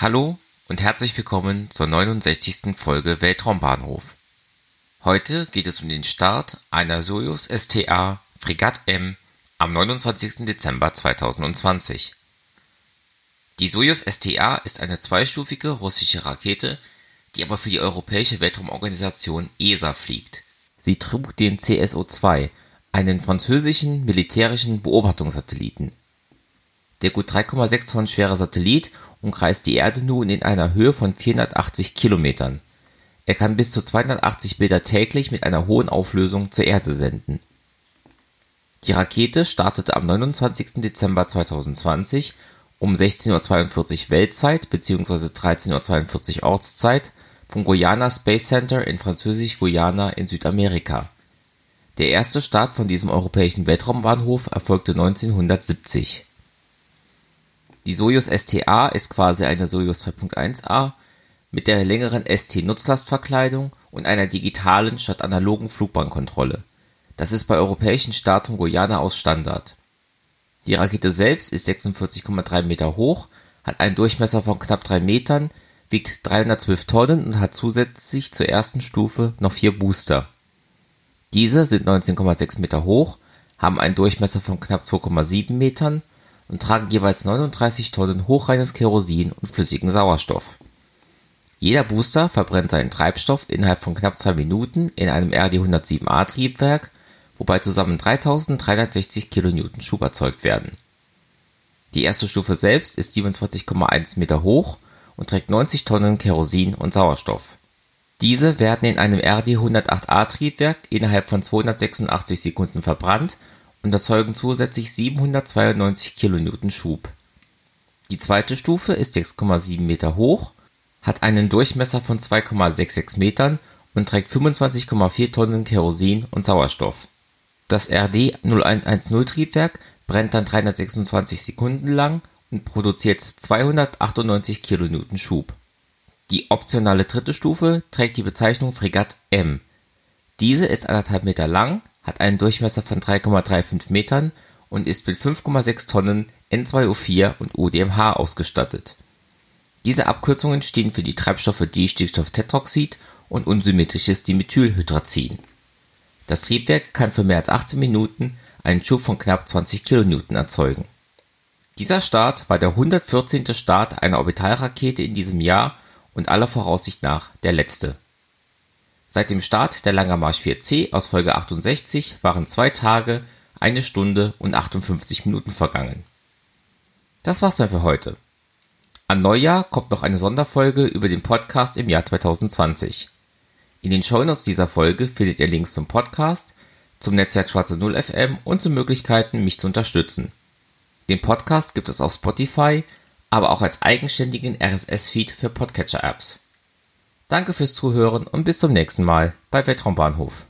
Hallo und herzlich willkommen zur 69. Folge Weltraumbahnhof. Heute geht es um den Start einer Soyuz STA Fregat M am 29. Dezember 2020. Die Soyuz STA ist eine zweistufige russische Rakete, die aber für die Europäische Weltraumorganisation ESA fliegt. Sie trug den CSO-2, einen französischen militärischen Beobachtungssatelliten. Der gut 3,6 Tonnen schwere Satellit umkreist die Erde nun in einer Höhe von 480 Kilometern. Er kann bis zu 280 Bilder täglich mit einer hohen Auflösung zur Erde senden. Die startete am 29. Dezember 2020 um 16:42 Uhr Weltzeit bzw. 13:42 Uhr Ortszeit vom Guyana Space Center in Französisch-Guayana in Südamerika. Der erste Start von diesem europäischen Weltraumbahnhof erfolgte 1970. Die Soyuz STA ist quasi eine Soyuz 2.1a mit der längeren ST-Nutzlastverkleidung und einer digitalen statt analogen Flugbahn-Kontrolle. Das ist bei europäischen Starts von Guyana aus Standard. Die Rakete selbst ist 46,3 Meter hoch, hat einen Durchmesser von knapp 3 Metern, wiegt 312 Tonnen und hat zusätzlich zur ersten Stufe noch vier Booster. Diese sind 19,6 Meter hoch, haben einen Durchmesser von knapp 2,7 Metern und tragen jeweils 39 Tonnen hochreines Kerosin und flüssigen Sauerstoff. Jeder Booster verbrennt seinen Treibstoff innerhalb von knapp zwei Minuten in einem RD-107A Triebwerk, wobei zusammen 3360 kN Schub erzeugt werden. Die erste Stufe selbst ist 27,1 Meter hoch und trägt 90 Tonnen Kerosin und Sauerstoff. Diese werden in einem RD-108A Triebwerk innerhalb von 286 Sekunden verbrannt und erzeugen zusätzlich 792 kN Schub. Die zweite Stufe ist 6,7 Meter hoch, hat einen Durchmesser von 2,66 Metern und trägt 25,4 Tonnen Kerosin und Sauerstoff. Das RD-0110-Triebwerk brennt dann 326 Sekunden lang und produziert 298 kN Schub. Die optionale dritte Stufe trägt die Bezeichnung Fregatt M. Diese ist anderthalb Meter lang hat einen Durchmesser von 3,35 Metern und ist mit 5,6 Tonnen N2O4 und UDMH ausgestattet. Diese Abkürzungen stehen für die Treibstoffe Distickstofftetroxid und unsymmetrisches Dimethylhydrazin. Das Triebwerk kann für mehr als 18 Minuten einen Schub von knapp 20 kN erzeugen. Dieser Start war der 114. Start einer Orbitalrakete in diesem Jahr und aller Voraussicht nach der letzte Seit dem Start der Langer Marsch 4C aus Folge 68 waren zwei Tage, eine Stunde und 58 Minuten vergangen. Das war's dann für heute. An Neujahr kommt noch eine Sonderfolge über den Podcast im Jahr 2020. In den Shownotes dieser Folge findet ihr Links zum Podcast, zum Netzwerk Schwarze Null FM und zu Möglichkeiten, mich zu unterstützen. Den Podcast gibt es auf Spotify, aber auch als eigenständigen RSS-Feed für Podcatcher-Apps. Danke fürs Zuhören und bis zum nächsten Mal bei Weltraumbahnhof.